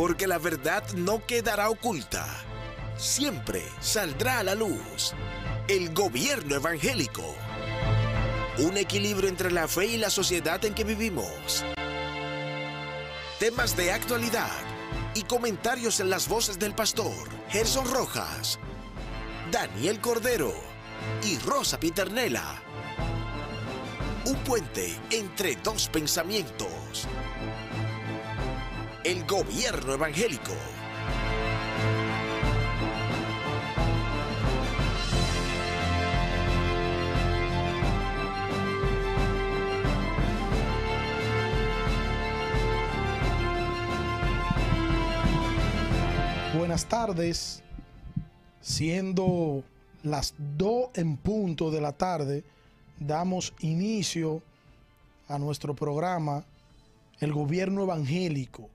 porque la verdad no quedará oculta. Siempre saldrá a la luz. El gobierno evangélico. Un equilibrio entre la fe y la sociedad en que vivimos. Temas de actualidad y comentarios en las voces del pastor Gerson Rojas, Daniel Cordero y Rosa Piternela. Un puente entre dos pensamientos. El gobierno evangélico. Buenas tardes, siendo las 2 en punto de la tarde, damos inicio a nuestro programa El Gobierno Evangélico.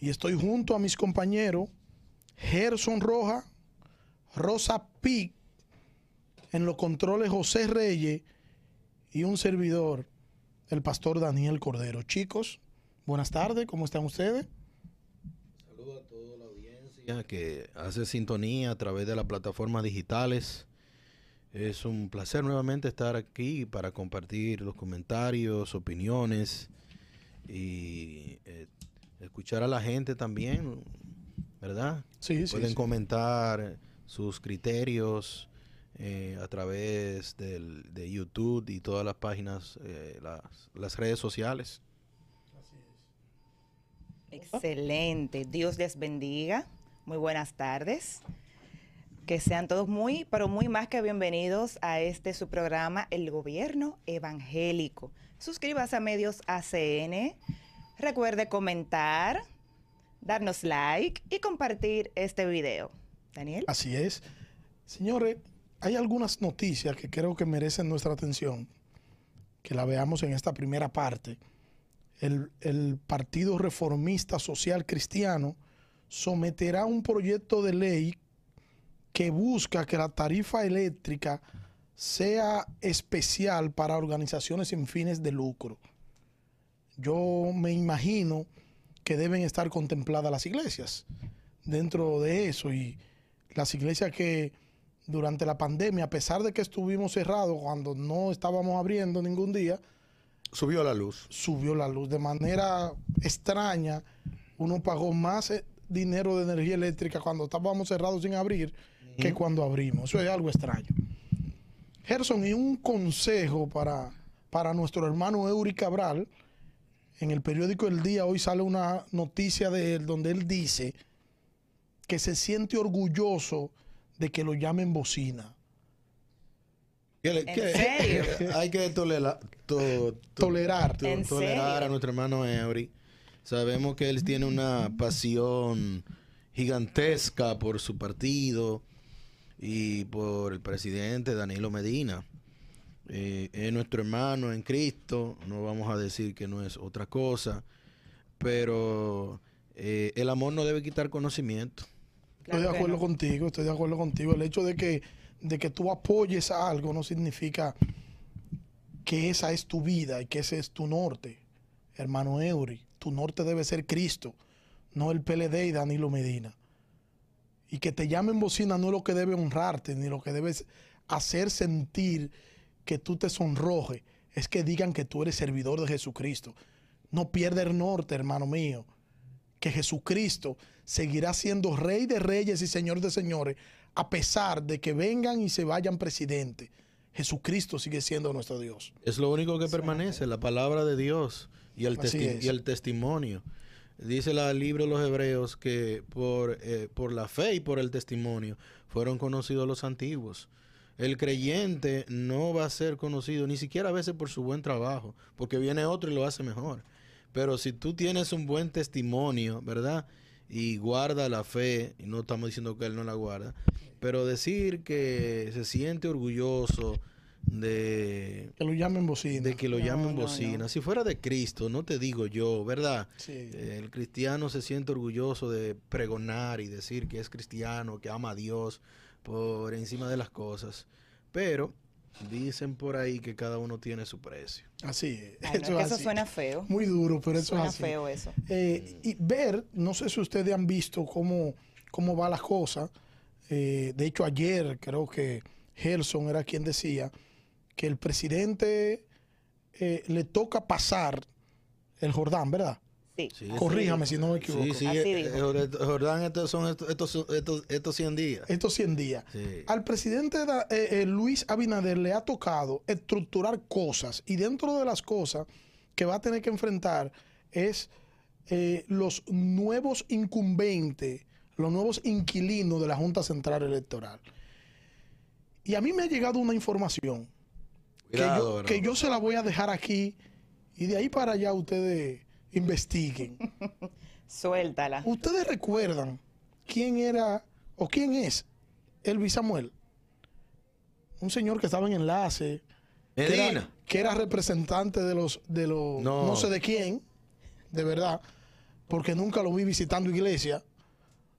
Y estoy junto a mis compañeros Gerson Roja, Rosa Pic, en los controles José Reyes y un servidor, el pastor Daniel Cordero. Chicos, buenas tardes, ¿cómo están ustedes? Saludos a toda la audiencia que hace sintonía a través de las plataformas digitales. Es un placer nuevamente estar aquí para compartir los comentarios, opiniones y eh, escuchar a la gente también, ¿verdad? Sí, sí. Pueden sí. comentar sus criterios eh, a través del, de YouTube y todas las páginas, eh, las, las redes sociales. Excelente. Dios les bendiga. Muy buenas tardes. Que sean todos muy, pero muy más que bienvenidos a este su programa, El Gobierno Evangélico. Suscríbase a Medios ACN. Recuerde comentar, darnos like y compartir este video. Daniel. Así es. Señores, hay algunas noticias que creo que merecen nuestra atención, que la veamos en esta primera parte. El, el Partido Reformista Social Cristiano someterá un proyecto de ley que busca que la tarifa eléctrica sea especial para organizaciones sin fines de lucro. Yo me imagino que deben estar contempladas las iglesias dentro de eso y las iglesias que durante la pandemia, a pesar de que estuvimos cerrados cuando no estábamos abriendo ningún día, Subió la luz. subió la luz de manera extraña. Uno pagó más eh, dinero de energía eléctrica cuando estábamos cerrados sin abrir que cuando abrimos. Eso es algo extraño. Gerson, y un consejo para, para nuestro hermano Eury Cabral. En el periódico El Día hoy sale una noticia de él donde él dice que se siente orgulloso de que lo llamen bocina. ¿Qué le- ¿En qué- serio? Hay que tolera- to- to- Tolerar. to- ¿En tolerar serio? a nuestro hermano Eury. Sabemos que él tiene una pasión gigantesca por su partido y por el presidente Danilo Medina. Eh, es nuestro hermano en Cristo, no vamos a decir que no es otra cosa, pero eh, el amor no debe quitar conocimiento. Estoy de acuerdo no. contigo, estoy de acuerdo contigo. El hecho de que, de que tú apoyes a algo no significa que esa es tu vida y que ese es tu norte. Hermano Eury, tu norte debe ser Cristo, no el PLD y Danilo Medina. Y que te llamen bocina no es lo que debe honrarte, ni lo que debes hacer sentir que tú te sonrojes. Es que digan que tú eres servidor de Jesucristo. No pierda el norte, hermano mío que Jesucristo seguirá siendo rey de reyes y señor de señores, a pesar de que vengan y se vayan presidentes. Jesucristo sigue siendo nuestro Dios. Es lo único que permanece, la palabra de Dios y el, Así testi- es. y el testimonio. Dice la- el libro de los Hebreos que por, eh, por la fe y por el testimonio fueron conocidos los antiguos. El creyente no va a ser conocido ni siquiera a veces por su buen trabajo, porque viene otro y lo hace mejor. Pero si tú tienes un buen testimonio, ¿verdad? Y guarda la fe, y no estamos diciendo que él no la guarda, pero decir que se siente orgulloso de, Que lo llamen bocina. de que lo No, llamen no, bocina. no. Si fuera de Cristo, no te digo yo, ¿verdad? Sí. El cristiano se siente orgulloso de pregonar y decir que es cristiano, que ama a Dios por encima de las cosas. Pero Dicen por ahí que cada uno tiene su precio. Así es. Ay, no, es que eso así. suena feo. Muy duro, pero eso Suena es así. feo eso. Eh, y ver, no sé si ustedes han visto cómo, cómo va la cosa. Eh, de hecho, ayer creo que Gerson era quien decía que el presidente eh, le toca pasar el Jordán, ¿verdad? Sí. Sí, Corríjame si no me equivoco. Sí, sí, Así eh, eh, Jordán, estos son estos, estos, estos, estos 100 días. Estos 100 días. Sí. Al presidente da- eh, eh, Luis Abinader le ha tocado estructurar cosas y dentro de las cosas que va a tener que enfrentar es eh, los nuevos incumbentes, los nuevos inquilinos de la Junta Central Electoral. Y a mí me ha llegado una información que, yo, que yo se la voy a dejar aquí y de ahí para allá ustedes investiguen. Suéltala. ¿Ustedes recuerdan quién era o quién es Elvis Samuel? Un señor que estaba en enlace. que era-. Que era, representante de los, de los, no. No. sé de quién, de verdad, porque nunca lo vi visitando iglesia,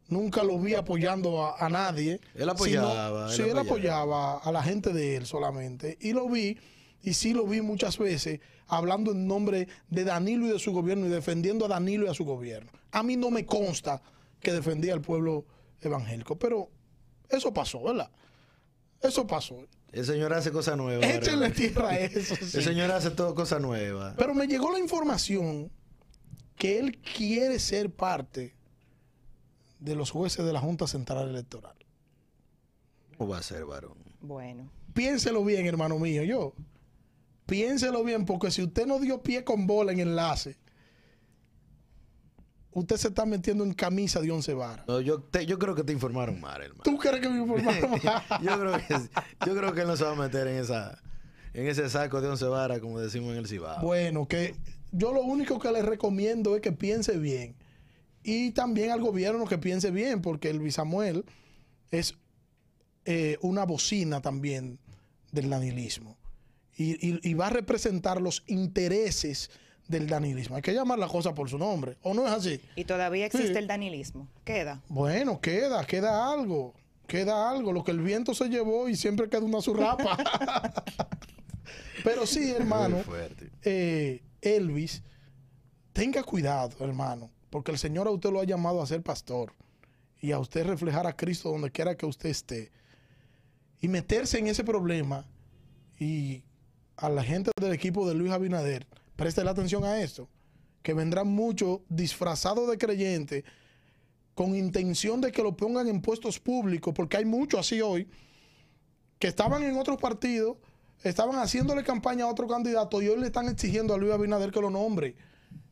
nunca lo vi apoyando a, a nadie. Él apoyaba, sino- él sí, él apoyaba. apoyaba a la gente de él solamente. Y lo vi, y sí lo vi muchas veces, hablando en nombre de Danilo y de su gobierno y defendiendo a Danilo y a su gobierno. A mí no me consta que defendía al pueblo evangélico, pero eso pasó, ¿verdad? Eso pasó. El señor hace cosas nuevas. Échenle tierra a eso. sí. El señor hace todo cosas nuevas. Pero me llegó la información que él quiere ser parte de los jueces de la Junta Central Electoral. ¿Cómo va a ser, varón? Bueno. Piénselo bien, hermano mío, yo. Piénselo bien, porque si usted no dio pie con bola en enlace, usted se está metiendo en camisa de once varas. No, yo, te- yo creo que te informaron mal, hermano. ¿Tú crees que me informaron mal? yo, creo que, yo creo que él no se va a meter en esa en ese saco de once varas, como decimos en el Cibao. Bueno, que yo lo único que le recomiendo es que piense bien. Y también al gobierno que piense bien, porque el Bisamuel es eh, una bocina también del danilismo. Y, y- y va a representar los intereses del danilismo. Hay que llamar la cosa por su nombre. ¿O no es así? Y todavía existe Sí. el danilismo. Queda. Bueno, queda, queda algo. Queda algo. Lo que el viento se llevó y siempre queda una zurrapa. Pero sí, hermano. Eh, Elvis, tenga cuidado, hermano, porque el Señor a usted lo ha llamado a ser pastor y a usted reflejar a Cristo donde quiera que usted esté. Y meterse en ese problema y a la gente del equipo de Luis Abinader, preste la atención a esto, que vendrán muchos disfrazados de creyentes con intención de que lo pongan en puestos públicos, porque hay muchos así hoy, que estaban en otros partidos, estaban haciéndole campaña a otro candidato y hoy le están exigiendo a Luis Abinader que lo nombre,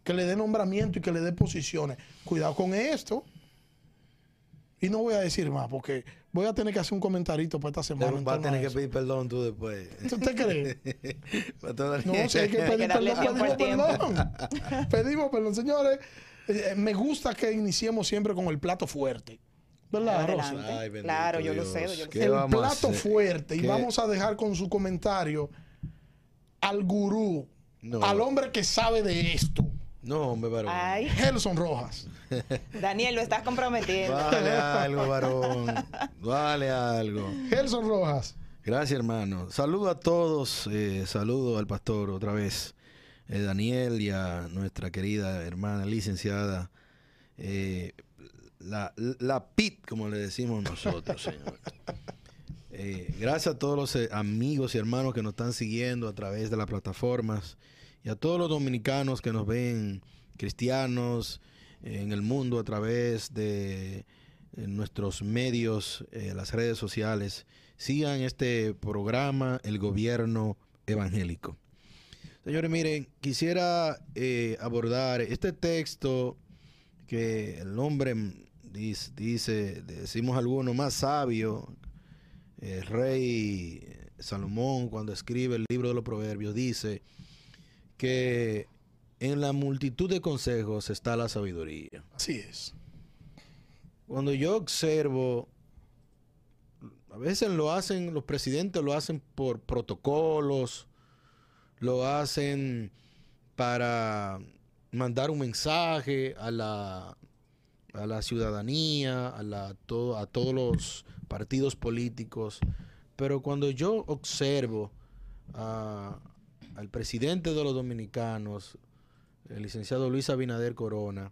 que le dé nombramiento y que le dé posiciones. Cuidado con esto. Y no voy a decir más porque voy a tener que hacer un comentarito para esta semana. Va a tener que pedir perdón tú después. ¿Usted cree? No, si hay que pedir perdón, pedimos perdón. pedimos perdón, señores. eh, me gusta que iniciemos siempre con el plato fuerte. ¿Verdad, Rosa? Ay, claro, yo lo sé. Yo lo ¿Qué sé. el plato fuerte y vamos a dejar con su comentario al gurú, No. al hombre que sabe de esto, No, hombre, varón. Ay, Gelson Rojas. Daniel, lo estás comprometiendo. Vale algo, varón. Vale algo. Gelson Rojas. Gracias, hermano. Saludo a todos. eh, saludo al pastor otra vez, eh, Daniel, y a nuestra querida hermana licenciada, eh, la, la PIT, como le decimos nosotros, señor. Eh, gracias a todos los eh, amigos y hermanos que nos están siguiendo a través de las plataformas y a todos los dominicanos que nos ven, cristianos, en el mundo a través de eh, nuestros medios, eh, las redes sociales. Sigan este programa, El Gobierno Evangélico. Señores, miren, quisiera eh, abordar este texto que el hombre dice, decimos algunos, más sabio, rey Salomón, cuando escribe el libro de los proverbios, dice que en la multitud de consejos está la sabiduría. Así es. Cuando yo observo, a veces lo hacen, los presidentes lo hacen por protocolos, lo hacen para mandar un mensaje a la, a la ciudadanía, a, la, todo, a todos los partidos políticos, pero cuando yo observo al presidente de los dominicanos, el licenciado Luis Abinader Corona,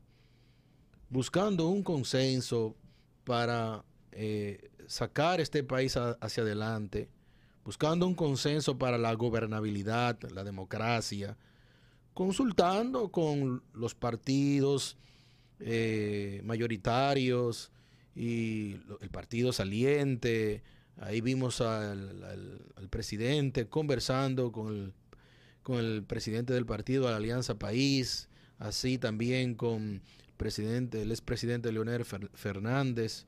buscando un consenso para eh, sacar este país hacia adelante, buscando un consenso para la gobernabilidad, la democracia, consultando con los partidos eh, mayoritarios y el partido saliente. Ahí vimos al, presidente conversando con el, con el presidente del partido la Alianza País, así también con el presidente, el expresidente Leonel Fernández.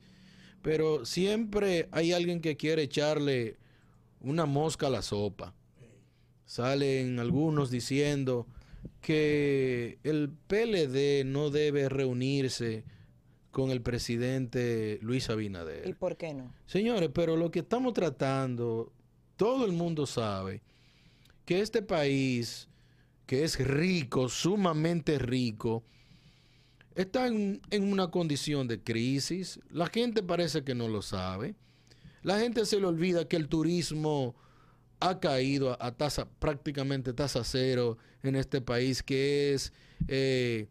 Pero siempre hay alguien que quiere echarle una mosca a la sopa. Salen algunos diciendo que el PLD no debe reunirse con el presidente Luis Abinader. ¿Y por qué no? Señores, pero lo que estamos tratando, todo el mundo sabe que este país, que es rico, sumamente rico, está en, en, una condición de crisis. La gente parece que no lo sabe. La gente se le olvida que el turismo ha caído a, tasa, prácticamente tasa cero en este país, que es eh,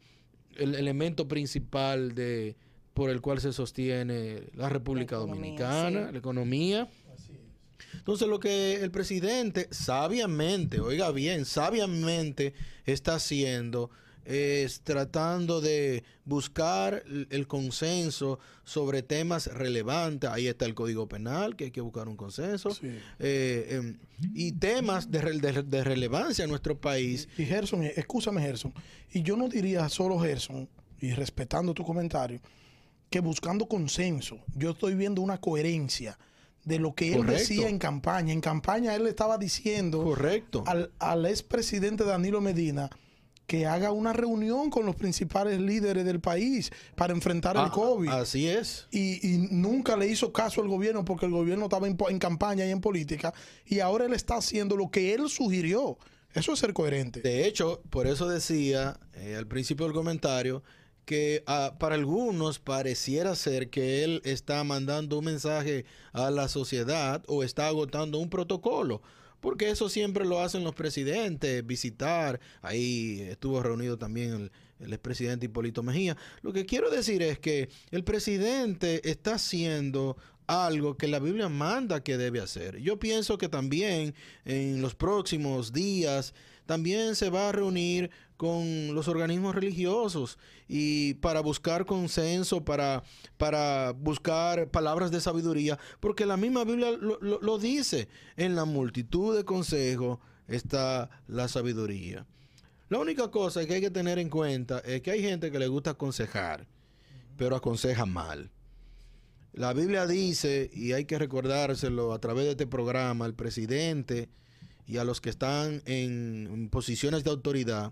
el elemento principal de por el cual se sostiene la República Dominicana, la economía. Entonces lo que el presidente sabiamente, oiga bien, sabiamente está haciendo es tratando de buscar el consenso sobre temas relevantes. Ahí está el Código Penal, que hay que buscar un consenso. Eh, em, y temas de, de, relevancia en nuestro país. Y, Gerson, escúchame Gerson, y yo no diría solo Gerson, y respetando tu comentario, que buscando consenso, yo estoy viendo una coherencia de lo que él decía en campaña. En campaña él estaba diciendo Correcto. al, al expresidente Danilo Medina, que haga una reunión con los principales líderes del país para enfrentar el COVID. Así es. Y, nunca le hizo caso al gobierno porque el gobierno estaba en, campaña y en política. Y ahora él está haciendo lo que él sugirió. Eso es ser coherente. De hecho, por eso decía eh, al principio del comentario que ah, para algunos pareciera ser que él está mandando un mensaje a la sociedad o está agotando un protocolo porque eso siempre lo hacen los presidentes, visitar, ahí estuvo reunido también el, el expresidente Hipólito Mejía. Lo que quiero decir es que el presidente está haciendo algo que la Biblia manda que debe hacer. Yo pienso que también en los próximos días también se va a reunir con los organismos religiosos y para buscar consenso, para, para buscar palabras de sabiduría, porque la misma Biblia lo, lo dice, en la multitud de consejos está la sabiduría. La única cosa que hay que tener en cuenta es que hay gente que le gusta aconsejar, pero aconseja mal. La Biblia dice, y hay que recordárselo a través de este programa, al presidente y a los que están en posiciones de autoridad,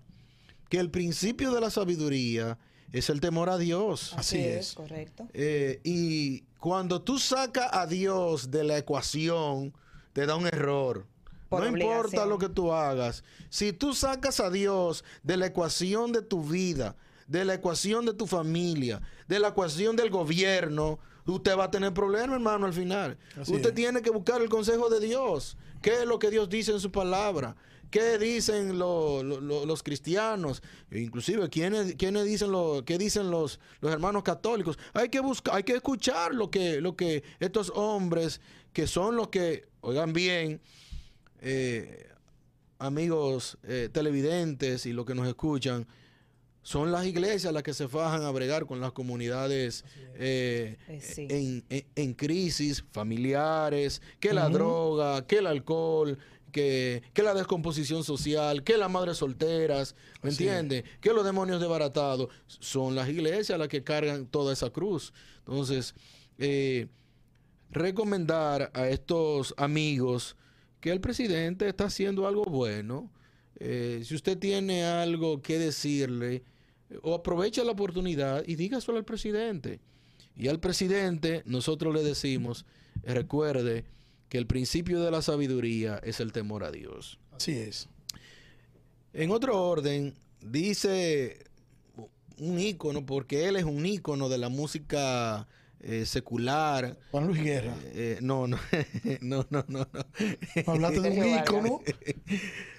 que el principio de la sabiduría es el temor a Dios. Así, es. Correcto. Eh, y cuando tú sacas a Dios de la ecuación, te da un error. no importa lo que tú hagas. Si tú sacas a Dios de la ecuación de tu vida, de la ecuación de tu familia, de la ecuación del gobierno, usted va a tener problemas, hermano, al final. usted tiene que buscar el consejo de Dios. ¿Qué es lo que Dios dice en su palabra? ¿Qué dicen los cristianos? Inclusive, ¿quiénes, quiénes dicen lo, ¿qué dicen los, los hermanos católicos? Hay que buscar, hay que escuchar lo que, lo que estos hombres, que son los que, oigan bien, eh, amigos eh, televidentes y los que nos escuchan, son las iglesias las que se fajan a bregar con las comunidades eh, en, en, crisis familiares, que la droga, que el alcohol, que, la descomposición social, que las madres solteras, ¿me entiendes? Que los demonios desbaratados. Son las iglesias las que cargan toda esa cruz. Entonces, eh, recomendar a estos amigos que el presidente está haciendo algo bueno. Eh, si usted tiene algo que decirle, o aprovecha la oportunidad y dígaselo al presidente. Y al presidente nosotros le decimos, recuerde, que el principio de la sabiduría es el temor a Dios. Así es. En otro orden, dice un ícono, porque él es un ícono de la música eh, secular. Juan Luis Guerra. Eh, no, no, no, no, no, no. Hablaste de un ícono.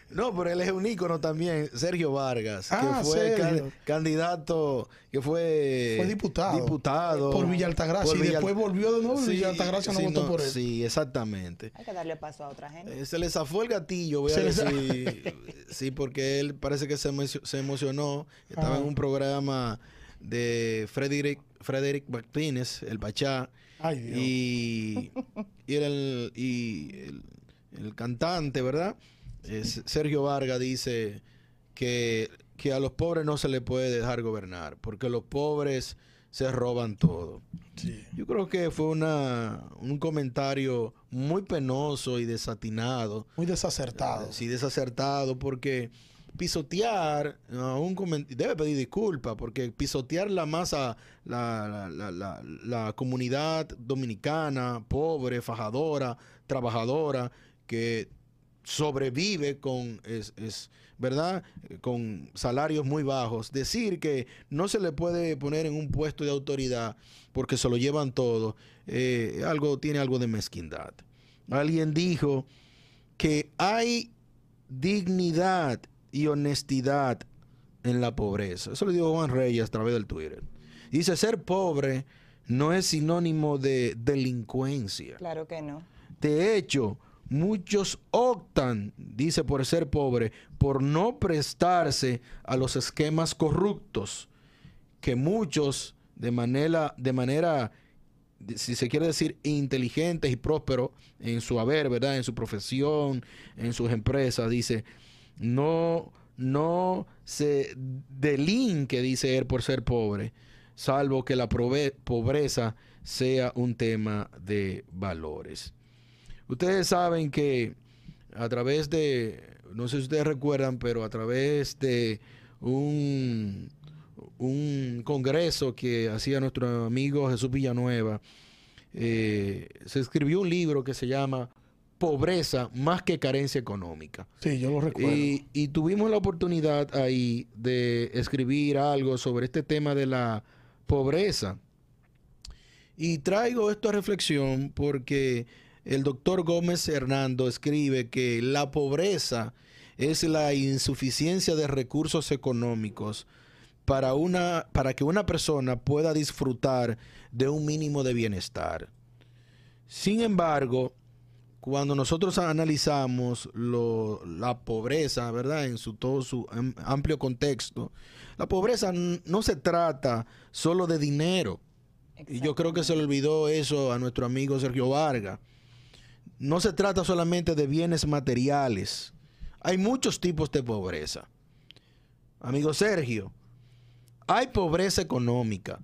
No, pero él es un ícono también, Sergio Vargas, Ah, que fue Sergio. can- candidato, que fue, Fue diputado. diputado Por Villa Altagracia. por y después volvió de nuevo Sí, Villa Altagracia no sí, votó no, por él. Sí, exactamente. Hay que darle paso a otra gente. Eh, Se le zafó el gatillo, voy a decir. sí, porque él parece que se, se emocionó. Estaba Ah. en un programa de Frederick, Frederick Martínez, el Pachá. Ay, Dios. Y, y el, y el, el cantante, ¿verdad? Es- Sergio Vargas dice que, que a los pobres no se les puede dejar gobernar, porque los pobres se roban todo. Sí. Yo creo que fue una, un comentario muy penoso y desatinado. Muy desacertado. Sí, desacertado, porque pisotear un debe pedir disculpas, porque pisotear la masa, la, la, la, comunidad dominicana, pobre, fajadora, trabajadora, que sobrevive con, es, es, ¿verdad? Con salarios muy bajos. Decir que no se le puede poner en un puesto de autoridad porque se lo llevan todo, eh, algo, tiene algo de mezquindad. Alguien dijo que hay dignidad y honestidad en la pobreza. Eso lo dijo Juan Reyes a través del Twitter. Dice, ser pobre no es sinónimo de delincuencia. Claro que no. De hecho, muchos optan, dice, por ser pobre, por no prestarse a los esquemas corruptos que muchos de manera, de manera, si se quiere decir, inteligentes y prósperos en su haber, ¿verdad? En su profesión, en sus empresas, dice, no, no se delinque, dice él, por ser pobre, salvo que la pobreza sea un tema de valores. Ustedes saben que a través de, no sé si ustedes recuerdan, pero a través de un, un congreso que hacía nuestro amigo Jesús Villanueva, eh, se escribió un libro que se llama Pobreza más que carencia económica. Sí, yo lo recuerdo. Y, y tuvimos la oportunidad ahí de escribir algo sobre este tema de la pobreza. Y traigo esto a reflexión porque el doctor Gómez Hernando escribe que la pobreza es la insuficiencia de recursos económicos para, una, para que una persona pueda disfrutar de un mínimo de bienestar. Sin embargo, cuando nosotros analizamos lo- la pobreza, ¿verdad? En su todo su am- amplio contexto, la pobreza no se trata solo de dinero. Y yo creo que se le olvidó eso a nuestro amigo Sergio Vargas. No se trata solamente de bienes materiales. Hay muchos tipos de pobreza. Amigo Sergio, hay pobreza económica,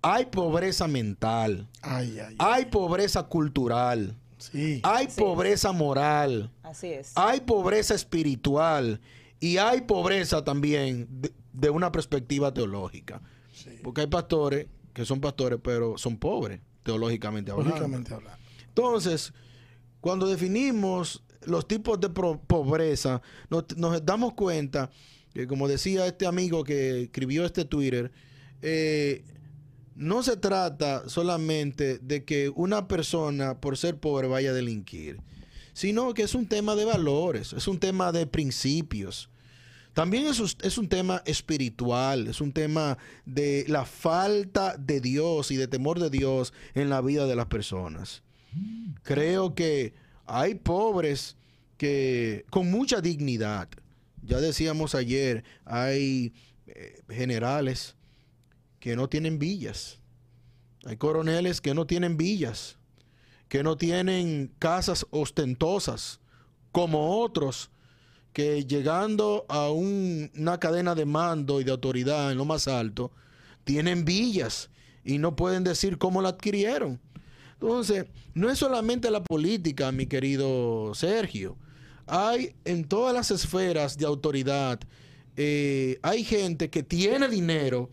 hay pobreza mental, Ay, ay, ay. hay pobreza cultural, Sí. hay pobreza moral, Así es. hay pobreza espiritual y hay pobreza también de, de una perspectiva teológica. sí. Porque hay pastores que son pastores, pero son pobres, teológicamente hablando. Entonces, cuando definimos los tipos de pobreza, nos, nos damos cuenta que, como decía este amigo que escribió este Twitter, eh, no se trata solamente de que una persona, por ser pobre, vaya a delinquir, sino que es un tema de valores, es un tema de principios. También es, un tema espiritual, es un tema de la falta de Dios y de temor de Dios en la vida de las personas. Creo que hay pobres que con mucha dignidad, ya decíamos ayer, hay eh, generales que no tienen villas, hay coroneles que no tienen villas, que no tienen casas ostentosas, como otros que llegando a un- una cadena de mando y de autoridad en lo más alto, tienen villas y no pueden decir cómo la adquirieron. Entonces, no es solamente la política, mi querido Sergio. Hay en todas las esferas de autoridad, eh, hay gente que tiene dinero,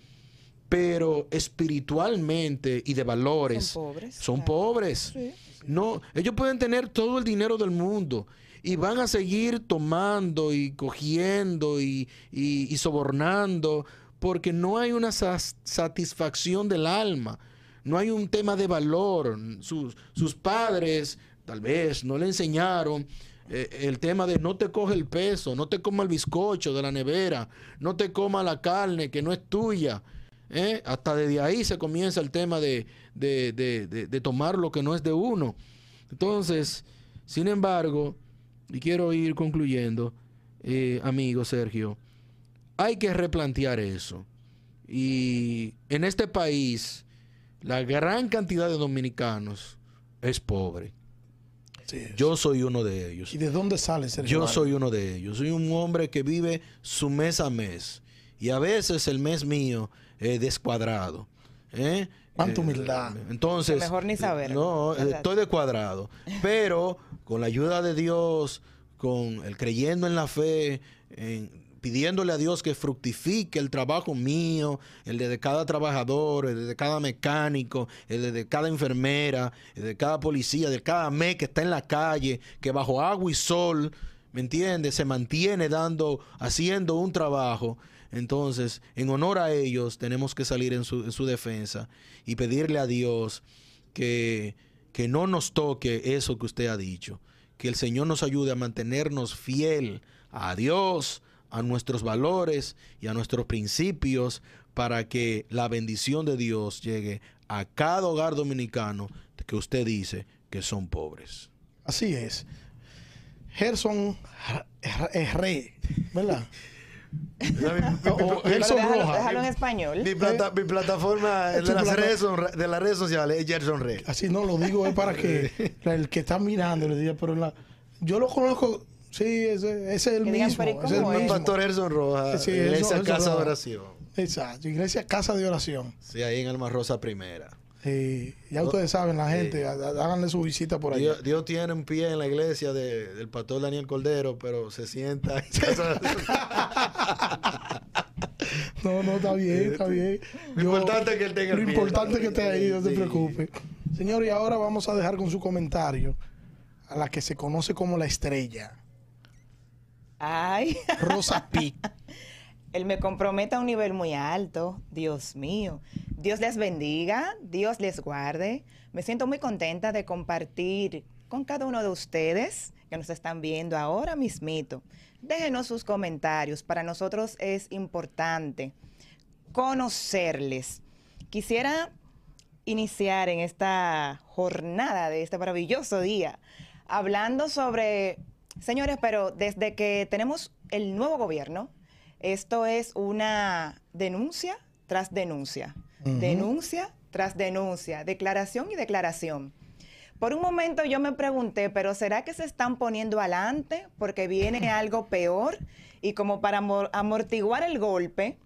pero espiritualmente y de valores Son pobres, son claro. pobres. Sí. No, ellos pueden tener todo el dinero del mundo y van a seguir tomando y cogiendo y, y- y sobornando porque no hay una satisfacción del alma, no hay un tema de valor. Sus, sus padres tal vez no le enseñaron eh, el tema de no te coge el peso, no te coma el bizcocho de la nevera, no te coma la carne que no es tuya. ¿Eh? Hasta desde ahí se comienza el tema de, de, de, de, tomar lo que no es de uno. Entonces, sin embargo, y quiero ir concluyendo, eh, amigo Sergio, hay que replantear eso. Y en este país, la gran cantidad de dominicanos es pobre. Yo soy uno de ellos. ¿Y de dónde sale Sergio? Yo soy uno de ellos. Soy un hombre que vive su mes a mes. Y a veces el mes mío es descuadrado. ¿eh? Cuánta humildad. Eh, entonces. Mejor ni saber. No, estoy descuadrado. Pero con la ayuda de Dios, con el creyendo en la fe, en, pidiéndole a Dios que fructifique el trabajo mío, el de cada trabajador, el de cada mecánico, el de cada enfermera, el de cada policía, de cada mes que está en la calle, que bajo agua y sol, ¿me entiendes? Se mantiene dando, haciendo un trabajo. Entonces, en honor a ellos, tenemos que salir en su, en su defensa y pedirle a Dios que, que no nos toque eso que usted ha dicho. Que el Señor nos ayude a mantenernos fiel a Dios, a nuestros valores y a nuestros principios para que la bendición de Dios llegue a cada hogar dominicano que usted dice que son pobres. Así es. Gerson ¿verdad? o Gerson Roja. Déjalo en español. Mi, plata, mi plataforma de las, redes, de las redes sociales es Gerson Re. Así no lo digo es para que el que está mirando le diga, pero la, yo lo conozco Sí, ese, ese es el mismo. es el mismo. Pastor Erson Rojas, sí, Iglesia Casa de Oración. Exacto, Iglesia Casa de Oración. Sí, ahí en Alma Rosa Primera. Sí, ya ustedes saben, la gente, háganle su visita por ahí. Dios, tiene un pie en la iglesia de, del pastor Daniel Cordero, pero se sienta No, no, está bien, está bien. Lo importante es que él tenga Lo importante es que esté ahí, no se preocupe. Señor, y ahora vamos a dejar con su comentario a la que se conoce como la estrella. Ay. Rosa P. Él me compromete a un nivel muy alto. Dios mío. Dios les bendiga, Dios les guarde. Me siento muy contenta de compartir con cada uno de ustedes que nos están viendo ahora mismito. Déjenos sus comentarios. Para nosotros es importante conocerles. Quisiera iniciar en esta jornada de este maravilloso día hablando sobre Señores, pero desde que tenemos el nuevo gobierno, esto es una denuncia tras denuncia, denuncia tras denuncia, declaración y declaración. Por un momento yo me pregunté, pero ¿será que se están poniendo adelante porque viene algo peor? Y como para amortiguar el golpe,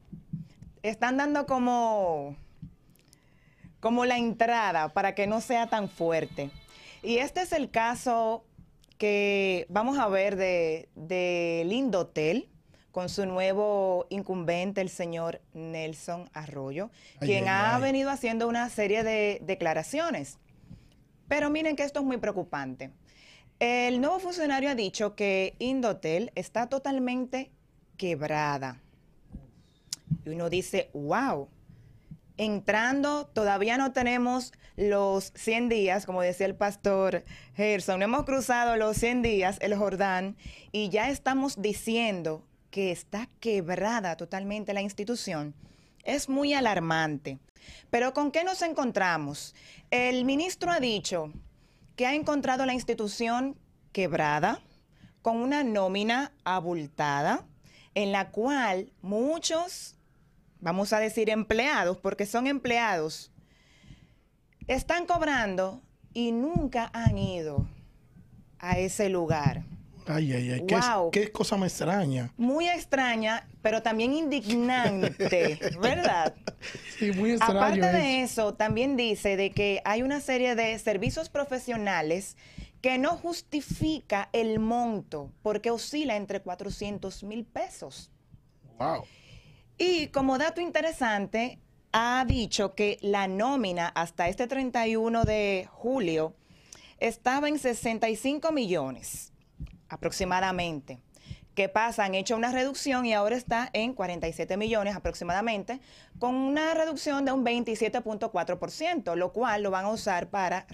están dando como, como la entrada para que no sea tan fuerte. Y este es el caso que vamos a ver de, de Lindotel con su nuevo incumbente, el señor Nelson Arroyo, quien ha venido haciendo una serie de declaraciones. Pero miren que esto es muy preocupante. El nuevo funcionario ha dicho que Indotel está totalmente quebrada. Y uno dice, wow, entrando, todavía no tenemos los 100 días, como decía el pastor Gerson, no hemos cruzado los 100 días, el Jordán, y ya estamos diciendo que está quebrada totalmente la institución. Es muy alarmante. Pero ¿con qué nos encontramos? El ministro ha dicho que ha encontrado la institución quebrada, con una nómina abultada, en la cual muchos vamos a decir empleados, porque son empleados, están cobrando y nunca han ido a ese lugar. Ay, ay, ay, ¿Qué, cosa más extraña. Muy extraña, pero también indignante, ¿verdad? Sí, muy extraño. Aparte de eso, también dice de que hay una serie de servicios profesionales que no justifica el monto, porque oscila entre 400 mil pesos. Wow. Y como dato interesante, ha dicho que la nómina hasta este 31 de julio estaba en 65 millones aproximadamente, ¿Qué pasa? Han hecho una reducción y ahora está en 47 millones aproximadamente, con una reducción de un 27.4%, lo cual lo van a usar para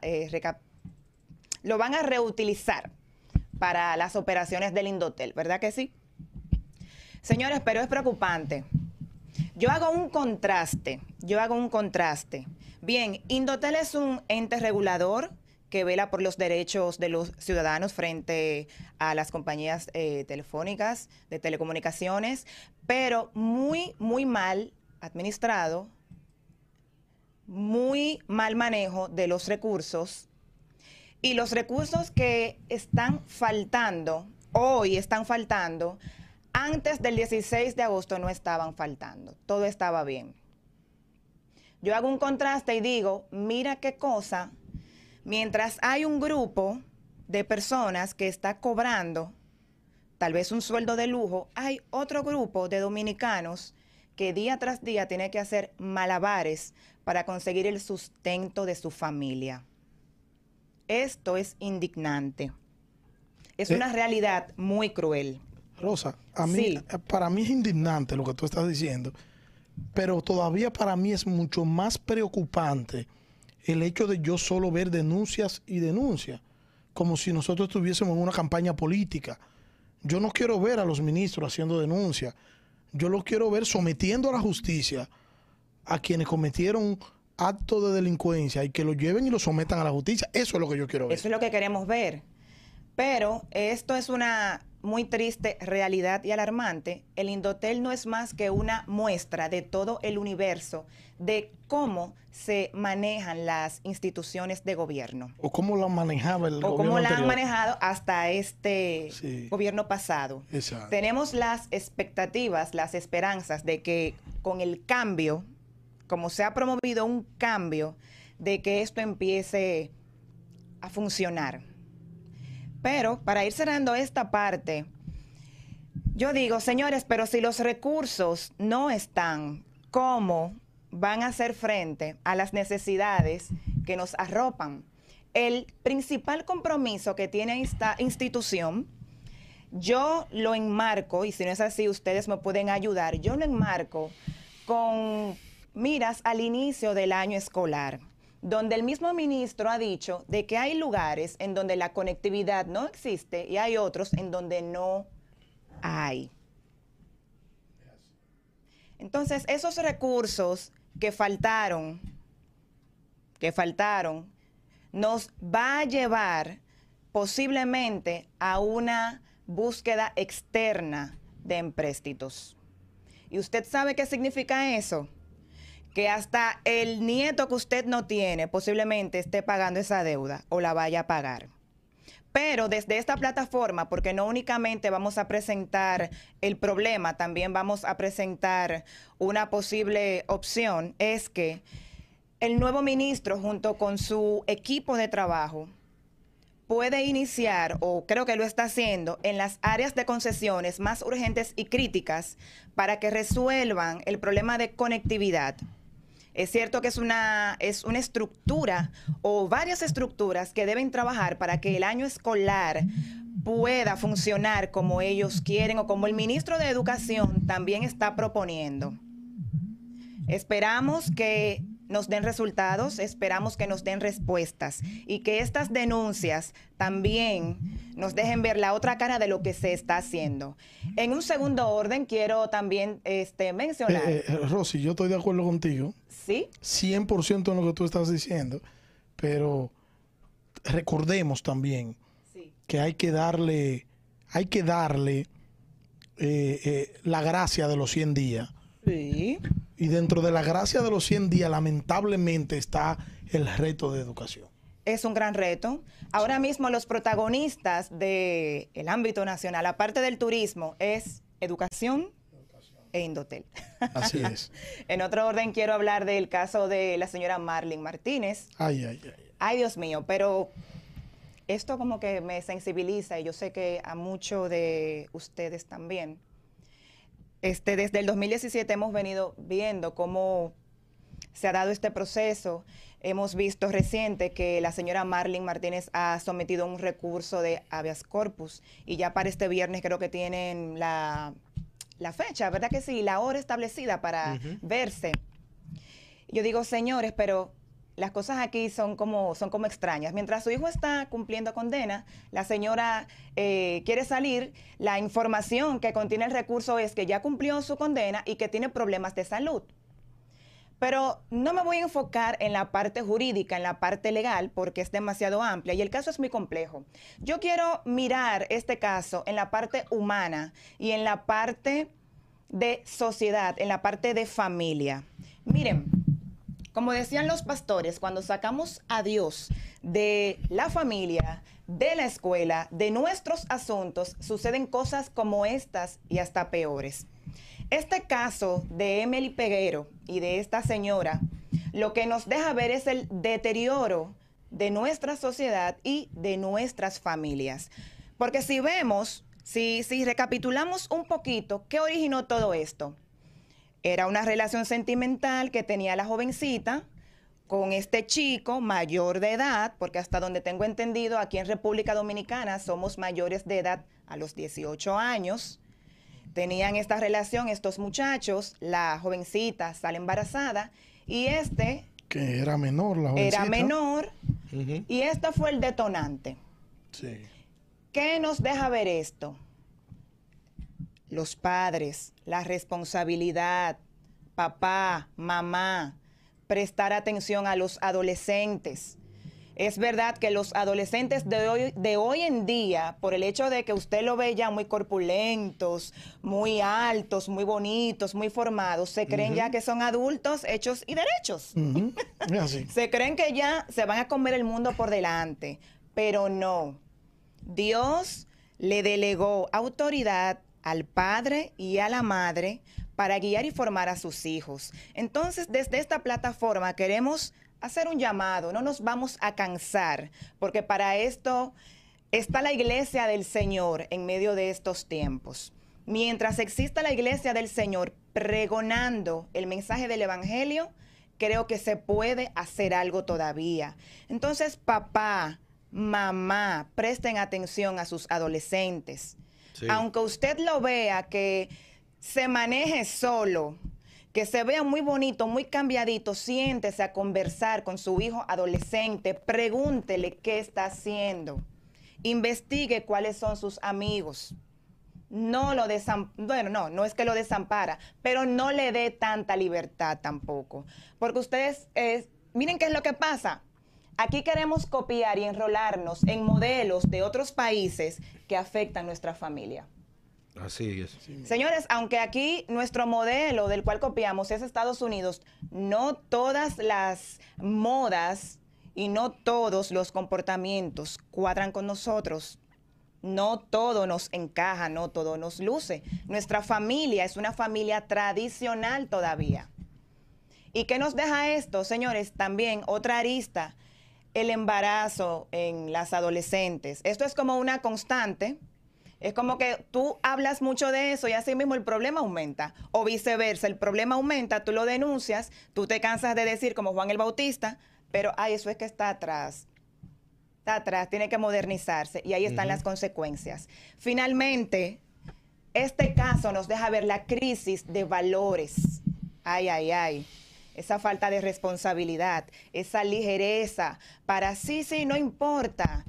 eh, lo van a reutilizar para las operaciones del Indotel, ¿verdad que sí? Señores, pero es preocupante. Yo hago un contraste, yo hago un contraste. Bien, Indotel es un ente regulador que vela por los derechos de los ciudadanos frente a las compañías eh, telefónicas, de telecomunicaciones, pero muy, muy mal administrado, muy mal manejo de los recursos y los recursos que están faltando, hoy están faltando, antes del 16 de agosto no estaban faltando, todo estaba bien. Yo hago un contraste y digo, mira qué cosa Mientras hay un grupo de personas que está cobrando tal vez un sueldo de lujo, hay otro grupo de dominicanos que día tras día tiene que hacer malabares para conseguir el sustento de su familia. Esto es indignante. Es eh, una realidad muy cruel. Rosa, a mí, para mí es indignante lo que tú estás diciendo, pero todavía para mí es mucho más preocupante el hecho de yo solo ver denuncias y denuncias, como si nosotros estuviésemos en una campaña política. Yo no quiero ver a los ministros haciendo denuncias. Yo los quiero ver sometiendo a la justicia a quienes cometieron actos de delincuencia y que lo lleven y lo sometan a la justicia. Eso es lo que yo quiero ver. Eso es lo que queremos ver. Pero esto es una muy triste realidad y alarmante. El Indotel no es más que una muestra de todo el universo de cómo se manejan las instituciones de gobierno. O cómo lo manejaba el o cómo la han manejado hasta este gobierno pasado. Tenemos las expectativas, las esperanzas de que con el cambio, como se ha promovido un cambio, de que esto empiece a funcionar. Pero para ir cerrando esta parte, yo digo, señores, pero si los recursos no están, ¿cómo van a hacer frente a las necesidades que nos arropan. El principal compromiso que tiene esta institución, yo lo enmarco, y si no es así, ustedes me pueden ayudar, yo lo enmarco con miras al inicio del año escolar, donde el mismo ministro ha dicho de que hay lugares en donde la conectividad no existe y hay otros en donde no hay. Entonces, esos recursos que faltaron, que faltaron, nos va a llevar posiblemente a una búsqueda externa de empréstitos. ¿Y usted sabe qué significa eso? Que hasta el nieto que usted no tiene posiblemente esté pagando esa deuda o la vaya a pagar. Pero desde esta plataforma, porque no únicamente vamos a presentar el problema, también vamos a presentar una posible opción, es que el nuevo ministro junto con su equipo de trabajo puede iniciar, o creo que lo está haciendo, en las áreas de concesiones más urgentes y críticas para que resuelvan el problema de conectividad es cierto que es una, es una estructura o varias estructuras que deben trabajar para que el año escolar pueda funcionar como ellos quieren o como el ministro de Educación también está proponiendo. Esperamos que nos den resultados, esperamos que nos den respuestas y que estas denuncias también nos dejen ver la otra cara de lo que se está haciendo. En un segundo orden, quiero también este, mencionar... Eh, eh, Rosy, yo estoy de acuerdo contigo. Sí. 100% en lo que tú estás diciendo, pero recordemos también que hay que darle, hay que darle eh, la gracia de los 100 días. Sí. Y dentro de la gracia de los 100 días, lamentablemente, está el reto de educación. Es un gran reto. Ahora mismo los protagonistas del ámbito nacional, aparte del turismo, es educación e Indotel. Así es. en otro orden quiero hablar del caso de la señora Marlene Martínez. Ay, ay, ay. Ay, Dios mío, pero esto como que me sensibiliza y yo sé que a muchos de ustedes también. Este, desde el 2017 hemos venido viendo cómo se ha dado este proceso. Hemos visto reciente que la señora Marlene Martínez ha sometido un recurso de habeas corpus y ya para este viernes creo que tienen la, fecha, ¿verdad que sí? La hora establecida para verse. Yo digo, señores, pero las cosas aquí son como, son como extrañas. Mientras su hijo está cumpliendo condena, la señora eh, quiere salir, la información que contiene el recurso es que ya cumplió su condena y que tiene problemas de salud. Pero no me voy a enfocar en la parte jurídica, en la parte legal, porque es demasiado amplia y el caso es muy complejo. Yo quiero mirar este caso en la parte humana y en la parte de sociedad, en la parte de familia. Miren, como decían los pastores, cuando sacamos a Dios de la familia, de la escuela, de nuestros asuntos, suceden cosas como estas y hasta peores. Este caso de Emily Peguero y de esta señora, lo que nos deja ver es el deterioro de nuestra sociedad y de nuestras familias. Porque si vemos, si, si recapitulamos un poquito, ¿qué originó todo esto? Era una relación sentimental que tenía la jovencita con este chico mayor de edad, porque hasta donde tengo entendido, aquí en República Dominicana somos mayores de edad a los 18 años. Tenían esta relación estos muchachos, la jovencita sale embarazada y este... Que era menor, la jovencita. Era menor y esto fue el detonante. Sí. ¿Qué nos deja ver esto? Los padres, la responsabilidad, papá, mamá, prestar atención a los adolescentes. Es verdad que los adolescentes de hoy, de hoy en día, por el hecho de que usted lo ve ya muy corpulentos, muy altos, muy bonitos, muy formados, se creen ya que son adultos hechos y derechos. se creen que ya se van a comer el mundo por delante, pero no. Dios le delegó autoridad al padre y a la madre para guiar y formar a sus hijos. Entonces, desde esta plataforma queremos hacer un llamado, no nos vamos a cansar, porque para esto está la iglesia del Señor en medio de estos tiempos. Mientras exista la iglesia del Señor pregonando el mensaje del Evangelio, creo que se puede hacer algo todavía. Entonces, papá, mamá, presten atención a sus adolescentes aunque usted lo vea que se maneje solo, que se vea muy bonito, muy cambiadito, siéntese a conversar con su hijo adolescente, pregúntele qué está haciendo, investigue cuáles son sus amigos. No lo desampara, bueno, no, no es que lo desampara, pero no le dé tanta libertad tampoco. Porque ustedes, miren qué es lo que pasa. Aquí queremos copiar y enrolarnos en modelos de otros países que afectan nuestra familia. Así es. Señores, aunque aquí nuestro modelo del cual copiamos es Estados Unidos, no todas las modas y no todos los comportamientos cuadran con nosotros. No todo nos encaja, no todo nos luce. Nuestra familia es una familia tradicional todavía. ¿Y qué nos deja esto, señores? También otra arista el embarazo en las adolescentes. Esto es como una constante. Es como que tú hablas mucho de eso y así mismo el problema aumenta. O viceversa, el problema aumenta, tú lo denuncias, tú te cansas de decir como Juan el Bautista, pero ay, eso es que está atrás. Está atrás, tiene que modernizarse y ahí están las consecuencias. Finalmente, este caso nos deja ver la crisis de valores. Ay, ay, ay esa falta de responsabilidad, esa ligereza para sí, sí, no importa,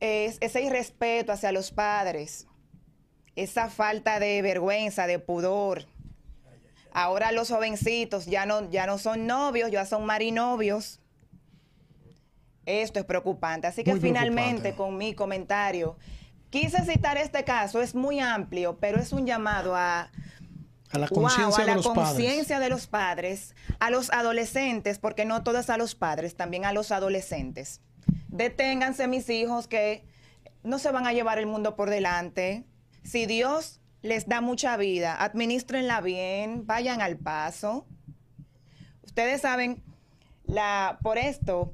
es, ese irrespeto hacia los padres, esa falta de vergüenza, de pudor. Ahora los jovencitos ya no, ya no son novios, ya son marinovios. Esto es preocupante. Así que finalmente con mi comentario, quise citar este caso, es muy amplio, pero es un llamado a a la conciencia de, de los padres, a los adolescentes, porque no todas a los padres, también a los adolescentes. Deténganse, mis hijos, que no se van a llevar el mundo por delante. Si Dios les da mucha vida, administrenla bien, vayan al paso. Ustedes saben, la, por esto,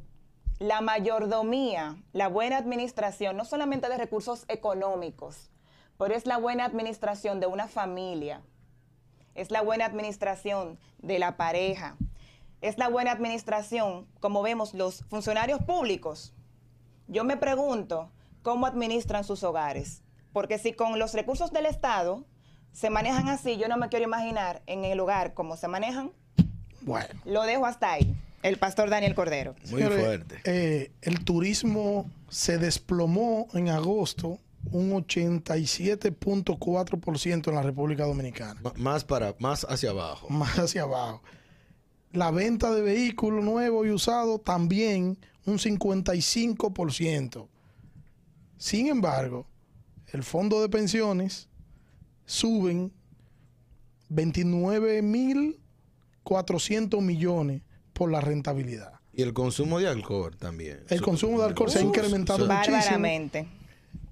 la mayordomía, la buena administración, no solamente de recursos económicos, pero es la buena administración de una familia, es la buena administración de la pareja. es la buena administración, como vemos los funcionarios públicos. Yo me pregunto cómo administran sus hogares, porque si con los recursos del Estado se manejan así, yo no me quiero imaginar en el hogar cómo se manejan. Bueno. Lo dejo hasta ahí. El pastor Daniel Cordero. Muy Señores, fuerte. eh, el turismo se desplomó en agosto un 87.4% en la República Dominicana, M- más para, más hacia abajo. más hacia abajo. La venta de vehículos nuevos y usados también un 55%. Sin embargo, el fondo de pensiones suben 29.400 millones por la rentabilidad. Y el consumo de alcohol también. El Su- consumo de alcohol se ha incrementado muchísimo. Bárbaramente.